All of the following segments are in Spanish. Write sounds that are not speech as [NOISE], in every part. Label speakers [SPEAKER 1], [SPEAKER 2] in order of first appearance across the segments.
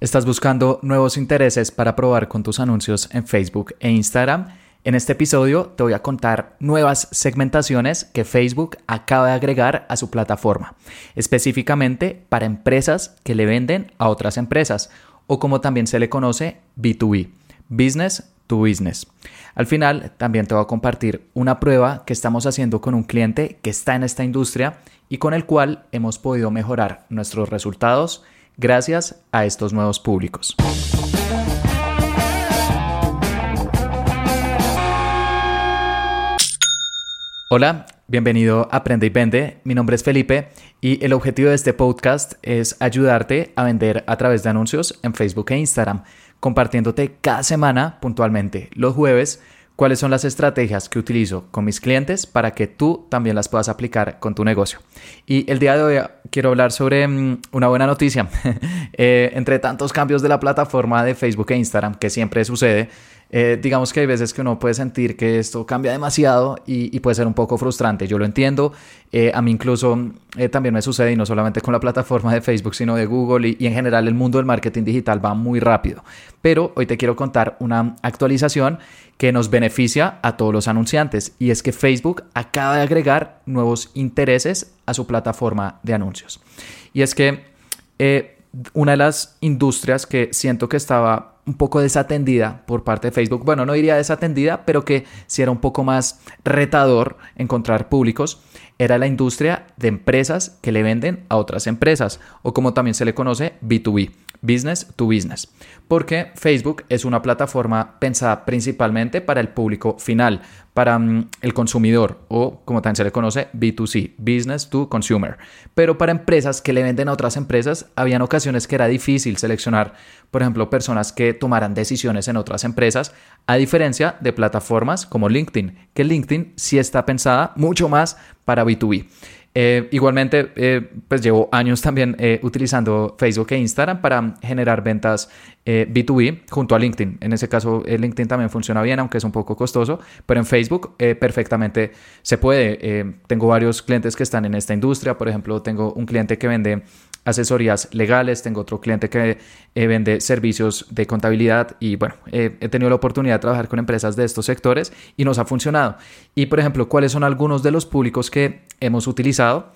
[SPEAKER 1] ¿Estás buscando nuevos intereses para probar con tus anuncios en Facebook e Instagram? En este episodio te voy a contar nuevas segmentaciones que Facebook acaba de agregar a su plataforma, específicamente para empresas que le venden a otras empresas, o como también se le conoce B2B, Business to Business. Al final también te voy a compartir una prueba que estamos haciendo con un cliente que está en esta industria y con el cual hemos podido mejorar nuestros resultados gracias a estos nuevos públicos. Hola, bienvenido a Aprende y Vende. Mi nombre es Felipe y el objetivo de este podcast es ayudarte a vender a través de anuncios en Facebook e Instagram, compartiéndote cada semana puntualmente los jueves cuáles son las estrategias que utilizo con mis clientes para que tú también las puedas aplicar con tu negocio. Y el día de hoy quiero hablar sobre mm, una buena noticia. [LAUGHS] Eh, entre tantos cambios de la plataforma de Facebook e Instagram, que siempre sucede, eh, digamos que hay veces que uno puede sentir que esto cambia demasiado y, puede ser un poco frustrante. Yo lo entiendo. Eh, a mí incluso también me sucede, y no solamente con la plataforma de Facebook, sino de Google y en general el mundo del marketing digital va muy rápido. Pero hoy te quiero contar una actualización que nos beneficia a todos los anunciantes y es que Facebook acaba de agregar nuevos intereses a su plataforma de anuncios. Y es que eh, una de las industrias que siento que estaba un poco desatendida por parte de Facebook, bueno, no diría desatendida, pero que si era un poco más retador encontrar públicos, era la industria de empresas que le venden a otras empresas, o como también se le conoce, B2B business to business, porque Facebook es una plataforma pensada principalmente para el público final, para mm, el consumidor o como también se le conoce B2C, business to consumer. Pero para empresas que le venden a otras empresas, habían ocasiones que era difícil seleccionar, por ejemplo, personas que tomaran decisiones en otras empresas, a diferencia de plataformas como LinkedIn, que LinkedIn sí está pensada mucho más para B2B. Eh, igualmente, eh, pues llevo años también eh, utilizando Facebook e Instagram para generar ventas B2B junto a LinkedIn. En ese caso, LinkedIn también funciona bien, aunque es un poco costoso, pero en Facebook perfectamente se puede. tengo varios clientes que están en esta industria. Por ejemplo, tengo un cliente que vende asesorías legales, tengo otro cliente que eh, vende servicios de contabilidad y bueno, he tenido la oportunidad de trabajar con empresas de estos sectores y nos ha funcionado. Y por ejemplo, ¿cuáles son algunos de los públicos que hemos utilizado?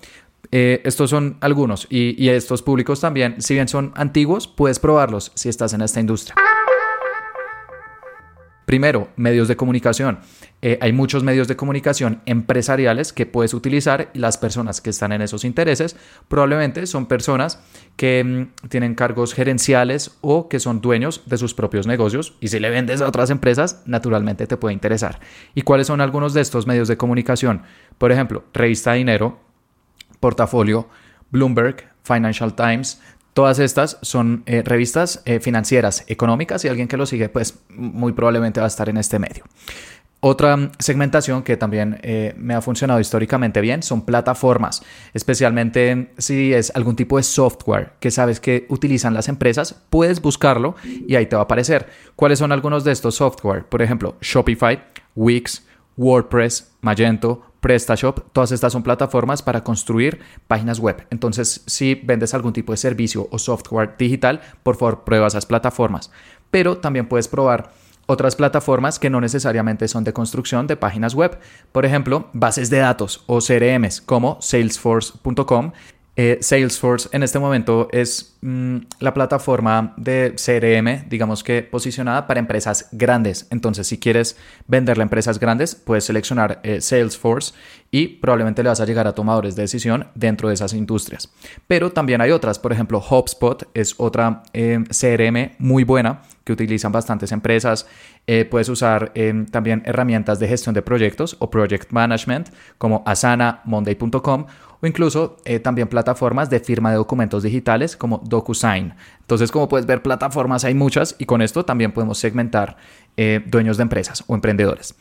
[SPEAKER 1] Eh, estos son algunos y estos públicos también, si bien son antiguos, puedes probarlos si estás en esta industria. Primero, medios de comunicación. Eh, hay muchos medios de comunicación empresariales que puedes utilizar las personas que están en esos intereses probablemente son personas que mm, tienen cargos gerenciales o que son dueños de sus propios negocios y si le vendes a otras empresas, naturalmente te puede interesar. ¿Y cuáles son algunos de estos medios de comunicación? Por ejemplo, Revista Dinero, Portafolio, Bloomberg, Financial Times, Todas estas son eh, revistas eh, financieras, económicas y alguien que lo sigue pues muy probablemente va a estar en este medio. Otra segmentación que también eh, me ha funcionado históricamente bien son plataformas, especialmente si es algún tipo de software que sabes que utilizan las empresas, puedes buscarlo y ahí te va a aparecer. ¿Cuáles son algunos de estos software? Por ejemplo, Shopify, Wix, WordPress, Magento, PrestaShop, todas estas son plataformas para construir páginas web. Entonces, si vendes algún tipo de servicio o software digital, por favor, prueba esas plataformas. Pero también puedes probar otras plataformas que no necesariamente son de construcción de páginas web. Por ejemplo, bases de datos o CRMs como salesforce.com eh, Salesforce en este momento es mm, la plataforma de CRM, digamos que posicionada para empresas grandes. Entonces, si quieres venderle a empresas grandes, puedes seleccionar eh, Salesforce y probablemente le vas a llegar a tomadores de decisión dentro de esas industrias. Pero también hay otras, por ejemplo, HubSpot es otra eh, CRM muy buena que utilizan bastantes empresas. puedes usar también herramientas de gestión de proyectos o project management como Asana, Monday.com o incluso eh, también plataformas de firma de documentos digitales como DocuSign. Entonces, como puedes ver, plataformas hay muchas y con esto también podemos segmentar eh, dueños de empresas o emprendedores.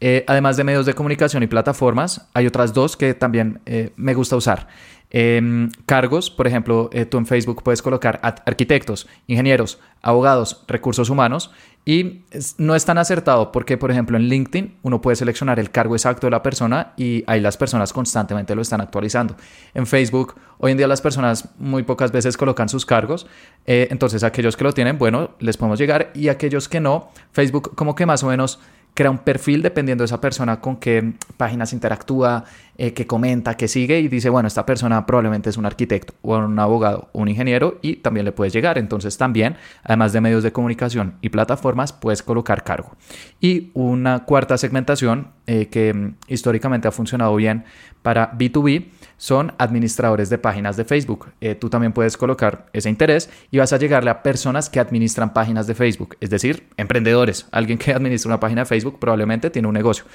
[SPEAKER 1] Eh, además de medios de comunicación y plataformas, hay otras dos que también me gusta usar. Em, cargos, por ejemplo, tú en Facebook puedes colocar arquitectos, ingenieros, abogados, recursos humanos y no es tan acertado porque, por ejemplo, en LinkedIn uno puede seleccionar el cargo exacto de la persona y ahí las personas constantemente lo están actualizando. En Facebook, hoy en día las personas muy pocas veces colocan sus cargos, Eh, entonces, aquellos que lo tienen, bueno, les podemos llegar y aquellos que no, Facebook como que más o menos crea un perfil dependiendo de esa persona con qué páginas interactúa, eh, que comenta, que sigue y dice, bueno, esta persona probablemente es un arquitecto o un abogado un ingeniero y también le puedes llegar. Entonces también, además de medios de comunicación y plataformas, puedes colocar cargo. Y una cuarta segmentación eh, que mm, históricamente ha funcionado bien para B2B son administradores de páginas de Facebook. Eh, tú también puedes colocar ese interés y vas a llegarle a personas que administran páginas de Facebook, es decir, emprendedores. Alguien que administra una página de Facebook probablemente tiene un negocio.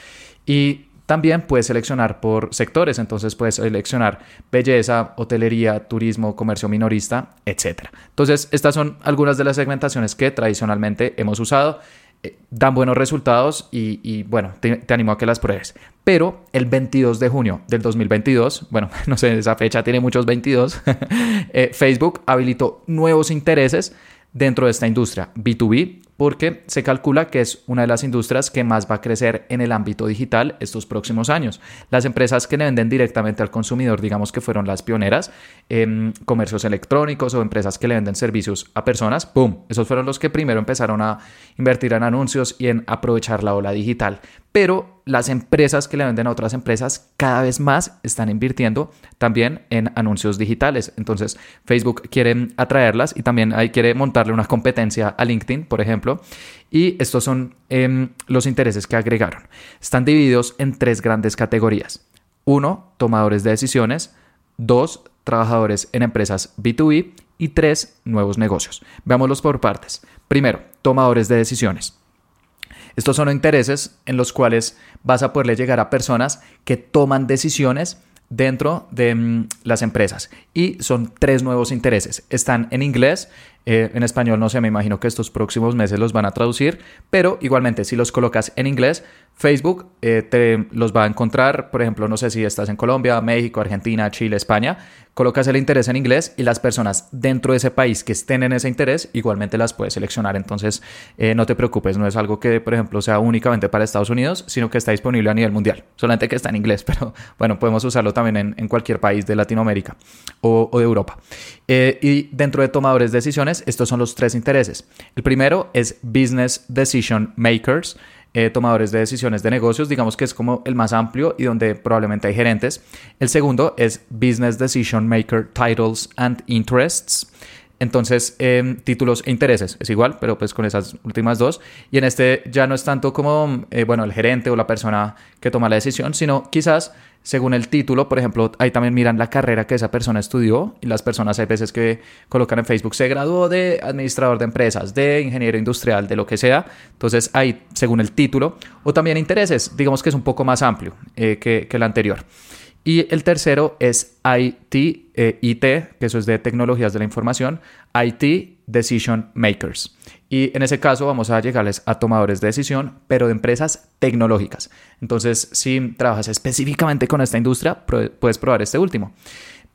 [SPEAKER 1] Y también puedes seleccionar por sectores, entonces puedes seleccionar belleza, hotelería, turismo, comercio minorista, etc. Entonces, estas son algunas de las segmentaciones que tradicionalmente hemos usado. Eh, dan buenos resultados y, bueno, te, animo a que las pruebes. Pero el 22 de junio del 2022, bueno, [LAUGHS] no sé, esa fecha tiene muchos 22, [LAUGHS] eh, Facebook habilitó nuevos intereses dentro de esta industria B2B porque se calcula que es una de las industrias que más va a crecer en el ámbito digital estos próximos años. Las empresas que le venden directamente al consumidor, digamos que fueron las pioneras, en comercios electrónicos o empresas que le venden servicios a personas, ¡pum! Esos fueron los que primero empezaron a invertir en anuncios y en aprovechar la ola digital pero las empresas que le venden a otras empresas cada vez más están invirtiendo también en anuncios digitales. Entonces Facebook quiere atraerlas y también ahí quiere montarle una competencia a LinkedIn, por ejemplo. Y estos son em, los intereses que agregaron. Están divididos en tres grandes categorías. Uno, tomadores de decisiones. Dos, trabajadores en empresas B2B. Y tres, nuevos negocios. Veámoslos por partes. Primero, tomadores de decisiones. Estos son intereses en los cuales vas a poderle llegar a personas que toman decisiones dentro de mm, las empresas. Y son tres nuevos intereses. Están en inglés, eh, en español no sé, me imagino que estos próximos meses los van a traducir, pero igualmente si los colocas en inglés, Facebook eh, te los va a encontrar, por ejemplo, no sé si estás en Colombia, México, Argentina, Chile, España, colocas el interés en inglés y las personas dentro de ese país que estén en ese interés igualmente las puedes seleccionar. Entonces, eh, no te preocupes, no es algo que, por ejemplo, sea únicamente para Estados Unidos, sino que está disponible a nivel mundial. Solamente que está en inglés, [LAUGHS] pero bueno, podemos usarlo también en, cualquier país de Latinoamérica o, de Europa. Eh, y dentro de tomadores de decisiones, estos son los tres intereses. El primero es Business Decision Makers. Eh, tomadores de decisiones de negocios, digamos que es como el más amplio y donde probablemente hay gerentes. El segundo es Business Decision Maker Titles and Interests. Entonces, em, títulos e intereses es igual, pero pues con esas últimas dos. Y en este ya no es tanto como, eh, bueno, el gerente o la persona que toma la decisión, sino quizás según el título, por ejemplo, ahí también miran la carrera que esa persona estudió y las personas hay veces que colocan en Facebook, se graduó de administrador de empresas, de ingeniero industrial, de lo que sea. Entonces ahí, según el título, o también intereses, digamos que es un poco más amplio eh, que, que el anterior. Y el tercero es IT, eh, IT, que eso es de tecnologías de la información, IT Decision Makers. Y en ese caso vamos a llegarles a tomadores de decisión, pero de empresas tecnológicas. Entonces, si trabajas específicamente con esta industria, puedes probar este último.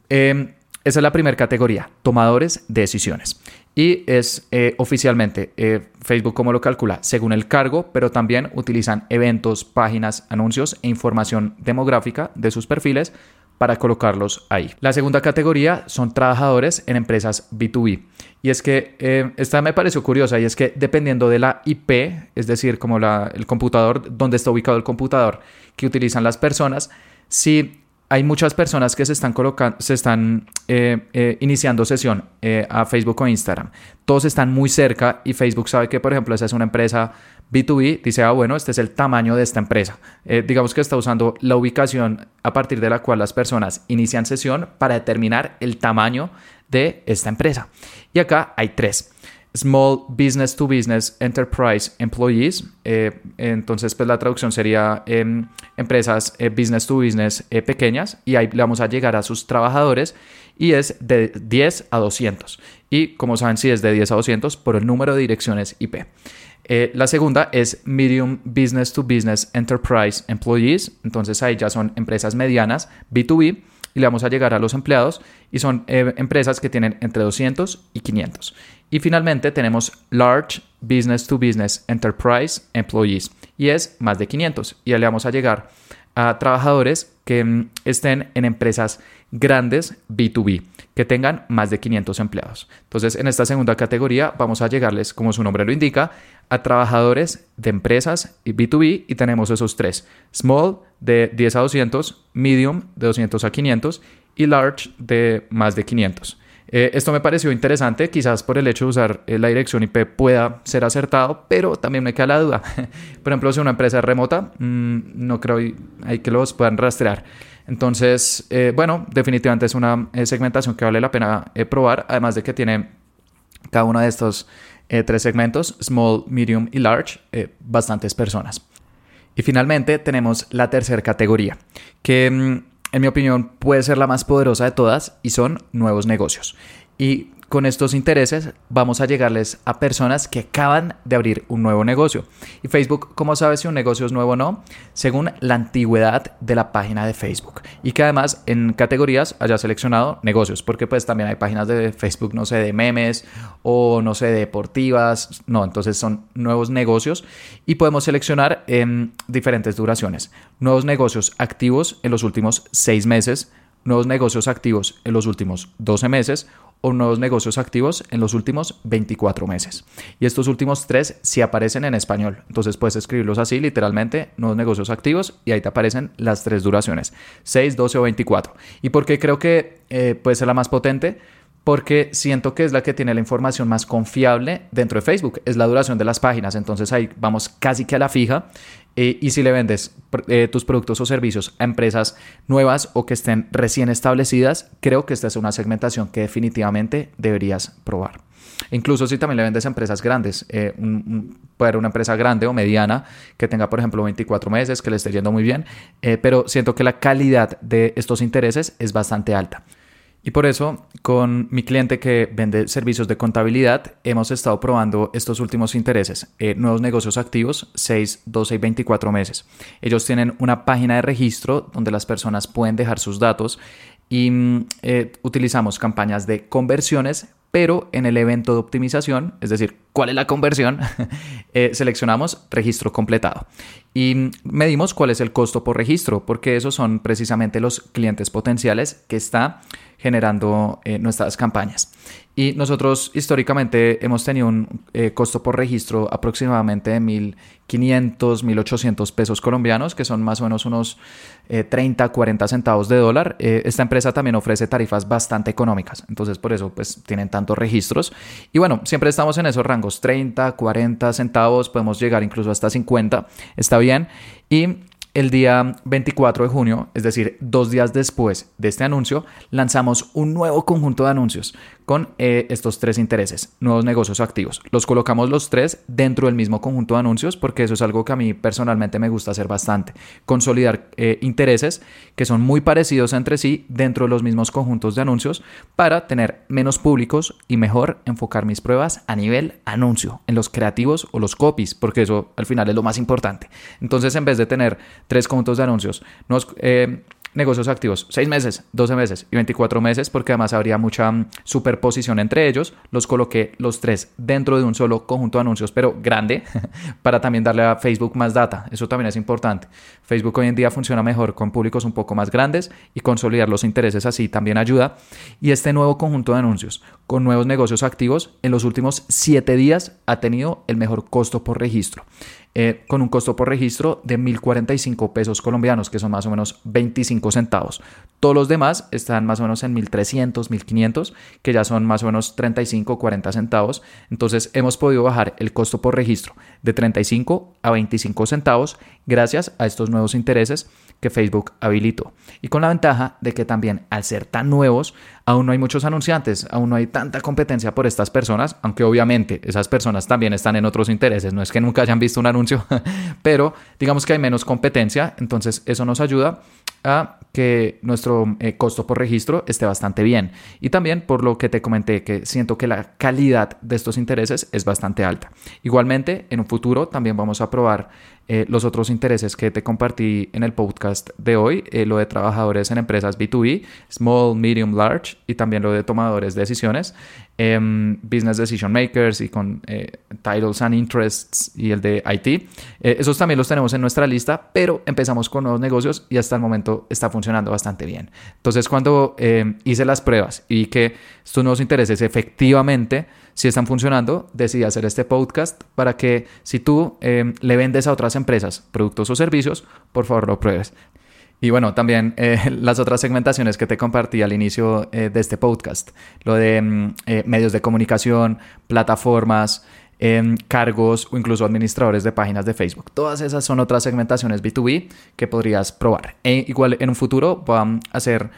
[SPEAKER 1] Em, esa es la primera categoría, tomadores de decisiones. Y es eh, oficialmente eh, Facebook como lo calcula, según el cargo, pero también utilizan eventos, páginas, anuncios e información demográfica de sus perfiles para colocarlos ahí. La segunda categoría son trabajadores en empresas B2B. Y es que eh, esta me pareció curiosa y es que dependiendo de la IP, es decir, como el computador, donde está ubicado el computador que utilizan las personas, si hay muchas personas que se están colocando, se están eh, eh, iniciando sesión eh, a Facebook o Instagram. Todos están muy cerca y Facebook sabe que, por ejemplo, esa es una empresa B2B. Dice, ah, bueno, este es el tamaño de esta empresa. digamos que está usando la ubicación a partir de la cual las personas inician sesión para determinar el tamaño de esta empresa. Y acá hay tres. Small Business to Business Enterprise Employees. Eh, entonces, pues la traducción sería em, empresas eh, business to business eh, pequeñas y ahí le vamos a llegar a sus trabajadores y es de 10 a 200. Y como saben, si es de 10 a 200 por el número de direcciones IP. la segunda es Medium Business to Business Enterprise Employees. Entonces ahí ya son empresas medianas, B2B y le vamos a llegar a los empleados y son empresas que tienen entre 200 y 500. Y finalmente tenemos Large Business to Business Enterprise Employees y es más de 500 y le vamos a llegar a trabajadores que mm, estén en empresas grandes B2B que tengan más de 500 empleados. Entonces, en esta segunda categoría vamos a llegarles, como su nombre lo indica, a trabajadores de empresas y B2B y tenemos esos tres. Small de 10 a 200, medium de 200 a 500 y large de más de 500. Eh, esto me pareció interesante, quizás por el hecho de usar eh, la dirección IP pueda ser acertado, pero también me queda la duda. [LAUGHS] por ejemplo, si una empresa es remota, mm, no creo hay que los puedan rastrear. Entonces, eh, bueno, definitivamente es una segmentación que vale la pena probar, además de que tiene cada uno de estos tres segmentos, small, medium y large, bastantes personas. Y finalmente tenemos la tercera categoría, que mm, en mi opinión, puede ser la más poderosa de todas y son nuevos negocios. Y con estos intereses vamos a llegarles a personas que acaban de abrir un nuevo negocio. Y Facebook, ¿cómo sabe si un negocio es nuevo o no? Según la antigüedad de la página de Facebook. Y que además en categorías haya seleccionado negocios, porque pues también hay páginas de Facebook, no sé, de memes o no sé, de deportivas. No, entonces son nuevos negocios y podemos seleccionar en diferentes duraciones. Nuevos negocios activos en los últimos seis meses nuevos negocios activos en los últimos 12 meses o nuevos negocios activos en los últimos 24 meses. Y estos últimos tres sí aparecen en español. Entonces puedes escribirlos así, literalmente, nuevos negocios activos, y ahí te aparecen las tres duraciones, 6, 12 o 24. ¿Y por qué creo que eh, puede ser la más potente? porque siento que es la que tiene la información más confiable dentro de Facebook, es la duración de las páginas, entonces ahí vamos casi que a la fija. Eh, y si le vendes eh, tus productos o servicios a empresas nuevas o que estén recién establecidas, creo que esta es una segmentación que definitivamente deberías probar. Incluso si también le vendes a empresas grandes, eh, ser una empresa grande o mediana que tenga, por ejemplo, 24 meses, que le esté yendo muy bien, pero siento que la calidad de estos intereses es bastante alta. Y por eso, con mi cliente que vende servicios de contabilidad, hemos estado probando estos últimos intereses, eh, nuevos negocios activos, 6, 12 y 24 meses. Ellos tienen una página de registro donde las personas pueden dejar sus datos y mm, eh, utilizamos campañas de conversiones, pero en el evento de optimización, es decir, ¿cuál es la conversión? [LAUGHS] Eh, seleccionamos registro completado y medimos cuál es el costo por registro, porque esos son precisamente los clientes potenciales que está generando eh, nuestras campañas. Y nosotros históricamente hemos tenido un eh, costo por registro aproximadamente de 1.500, 1.800 pesos colombianos, que son más o menos unos 30, eh, 40 centavos de dólar. esta empresa también ofrece tarifas bastante económicas, entonces por eso pues tienen tantos registros. Y bueno, siempre estamos en esos rangos, 30, 40 centavos, podemos llegar incluso hasta 50, está bien. Y el día 24 de junio, es decir, dos días después de este anuncio, lanzamos un nuevo conjunto de anuncios con eh, estos tres intereses, nuevos negocios activos. Los colocamos los tres dentro del mismo conjunto de anuncios porque eso es algo que a mí personalmente me gusta hacer bastante. Consolidar eh, intereses que son muy parecidos entre sí dentro de los mismos conjuntos de anuncios para tener menos públicos y mejor enfocar mis pruebas a nivel anuncio, en los creativos o los copies, porque eso al final es lo más importante. Entonces, en vez de tener tres conjuntos de anuncios, nos... Eh, negocios activos, 6 meses, 12 meses y 24 meses, porque además habría mucha mm, superposición entre ellos. Los coloqué los tres dentro de un solo conjunto de anuncios, pero grande, [LAUGHS] para también darle a Facebook más data. Eso también es importante. Facebook hoy en día funciona mejor con públicos un poco más grandes y consolidar los intereses así también ayuda. Y este nuevo conjunto de anuncios con nuevos negocios activos en los últimos 7 días ha tenido el mejor costo por registro. Eh, con un costo por registro de 1.045 pesos colombianos, que son más o menos 25 centavos. Todos los demás están más o menos en 1.300, 1.500, que ya son más o menos 35 o 40 centavos. Entonces hemos podido bajar el costo por registro de 35 a 25 centavos gracias a estos nuevos intereses que Facebook habilitó. Y con la ventaja de que también al ser tan nuevos, aún no hay muchos anunciantes, aún no hay tanta competencia por estas personas, aunque obviamente esas personas también están en otros intereses, no es que nunca hayan visto un anuncio, [LAUGHS] pero digamos que hay menos competencia, entonces eso nos ayuda a que nuestro eh, costo por registro esté bastante bien. Y también por lo que te comenté, que siento que la calidad de estos intereses es bastante alta. Igualmente, en un futuro también vamos a probar eh, los otros intereses que te compartí en el podcast de hoy, eh, lo de trabajadores en empresas B2B, small, medium, large, y también lo de tomadores de decisiones, em, business decision makers y con Titles and Interests y el de IT. esos también los tenemos en nuestra lista, pero empezamos con nuevos negocios y hasta el momento está funcionando bastante bien. Entonces, cuando hice las pruebas y que estos nuevos intereses efectivamente si están funcionando, decidí hacer este podcast para que si tú le vendes a otras empresas productos o servicios, por favor lo pruebes. Y bueno, también eh, [LAUGHS] las otras segmentaciones que te compartí al inicio eh, de este podcast, lo de mm, eh, medios de comunicación, plataformas, em, cargos o incluso administradores de páginas de Facebook. Todas esas son otras segmentaciones B2B que podrías probar. E igual en un futuro voy a hacer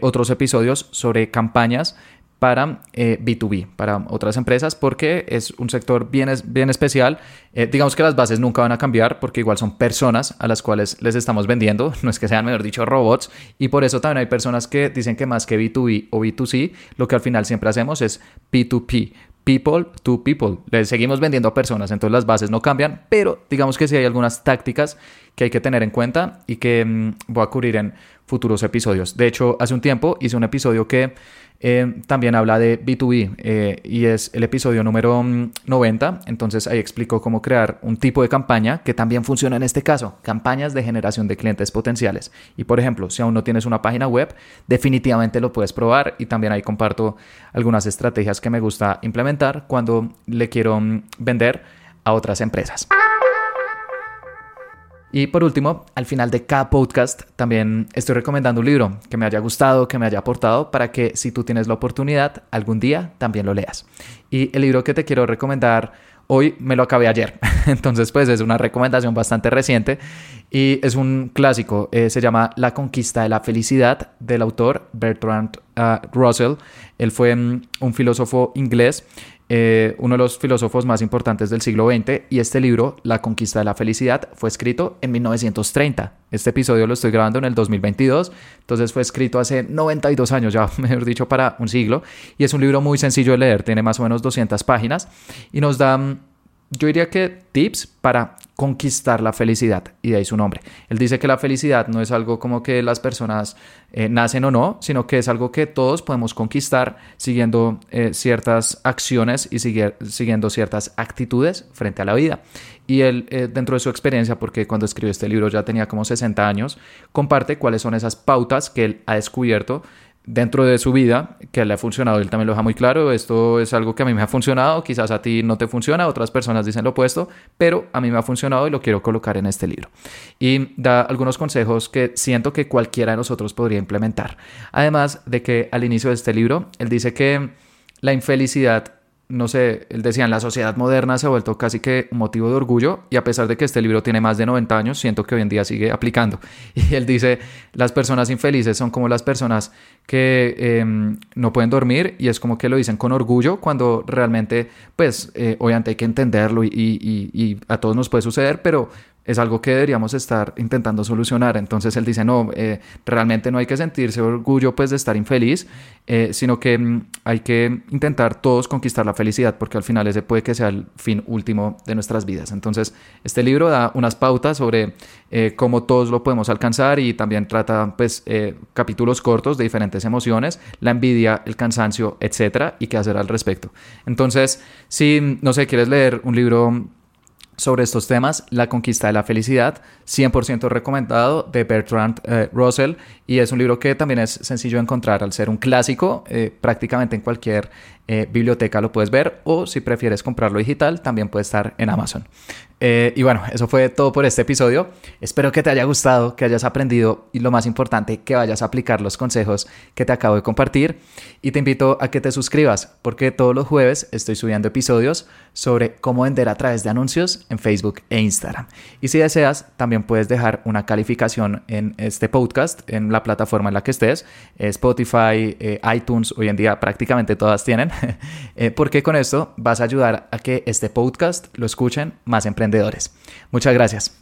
[SPEAKER 1] otros episodios sobre campañas para B2B, eh, para otras empresas, porque es un sector bien, bien especial. Eh, digamos que las bases nunca van a cambiar, porque igual son personas a las cuales les estamos vendiendo, [LAUGHS] no es que sean, mejor dicho, robots, y por eso también hay personas que dicen que más que B2B o B2C, lo que al final siempre hacemos es P2P, people to people. Le seguimos vendiendo a personas, entonces las bases no cambian, pero digamos que sí hay algunas tácticas que hay que tener en cuenta y que mm, voy a cubrir en futuros episodios. De hecho, hace un tiempo hice un episodio que eh, también habla de B2B eh, y es el episodio número 90. Mm, Entonces ahí explico cómo crear un tipo de campaña que también funciona en este caso, campañas de generación de clientes potenciales. Y por ejemplo, si aún no tienes una página web, definitivamente lo puedes probar y también ahí comparto algunas estrategias que me gusta implementar cuando le quiero mm, vender a otras empresas. Y por último, al final de cada podcast también estoy recomendando un libro que me haya gustado, que me haya aportado, para que si tú tienes la oportunidad, algún día también lo leas. Y el libro que te quiero recomendar hoy me lo acabé ayer, [LAUGHS] entonces pues es una recomendación bastante reciente y es un clásico, eh, se llama La conquista de la felicidad del autor Bertrand uh, Russell. Él fue mm, un filósofo inglés eh, uno de los filósofos más importantes del siglo XX, y este libro, La conquista de la felicidad, fue escrito en 1930. Este episodio lo estoy grabando en el 2022, entonces fue escrito hace 92 años, ya [LAUGHS] mejor dicho, para un siglo, y es un libro muy sencillo de leer, tiene más o menos 200 páginas, y nos da mm, yo diría que tips para conquistar la felicidad, y de ahí su nombre. Él dice que la felicidad no es algo como que las personas eh, nacen o no, sino que es algo que todos podemos conquistar siguiendo eh, ciertas acciones y siguiendo ciertas actitudes frente a la vida. Y él, eh, dentro de su experiencia, porque cuando escribió este libro ya tenía como 60 años, comparte cuáles son esas pautas que él ha descubierto dentro de su vida que le ha funcionado. Él también lo deja muy claro. Esto es algo que a mí me ha funcionado. Quizás a ti no te funciona, otras personas dicen lo opuesto, pero a mí me ha funcionado y lo quiero colocar en este libro. Y da algunos consejos que siento que cualquiera de nosotros podría implementar. Además de que al inicio de este libro, él dice que la infelicidad no sé, él decía, en la sociedad moderna se ha vuelto casi que motivo de orgullo y a pesar de que este libro tiene más de 90 años, siento que hoy en día sigue aplicando. [LAUGHS] Y él dice, las personas infelices son como las personas que em, no pueden dormir y es como que lo dicen con orgullo cuando realmente, pues, eh, obviamente hay que entenderlo y, y a todos nos puede suceder, pero es algo que deberíamos estar intentando solucionar. Entonces él dice, no, eh, realmente no hay que sentirse orgullo pues de estar infeliz, eh, sino que mm, hay que intentar todos conquistar la felicidad, porque al final ese puede que sea el fin último de nuestras vidas. Entonces este libro da unas pautas sobre eh, cómo todos lo podemos alcanzar y también trata pues capítulos cortos de diferentes emociones, la envidia, el cansancio, etcétera, y qué hacer al respecto. Entonces, si no sé, quieres leer un libro sobre estos temas, La conquista de la felicidad, 100% recomendado de Bertrand eh, Russell y es un libro que también es sencillo de encontrar al ser un clásico, eh, prácticamente en cualquier eh, biblioteca lo puedes ver o si prefieres comprarlo digital también puede estar en Amazon. Y bueno, eso fue todo por este episodio. Espero que te haya gustado, que hayas aprendido y lo más importante, que vayas a aplicar los consejos que te acabo de compartir. Y te invito a que te suscribas porque todos los jueves estoy subiendo episodios sobre cómo vender a través de anuncios en Facebook e Instagram. Y si deseas, también puedes dejar una calificación en este podcast, en la plataforma en la que estés, Spotify, eh, iTunes, hoy en día prácticamente todas tienen, [LAUGHS] eh, porque con esto vas a ayudar a que este podcast lo escuchen más Muchas gracias.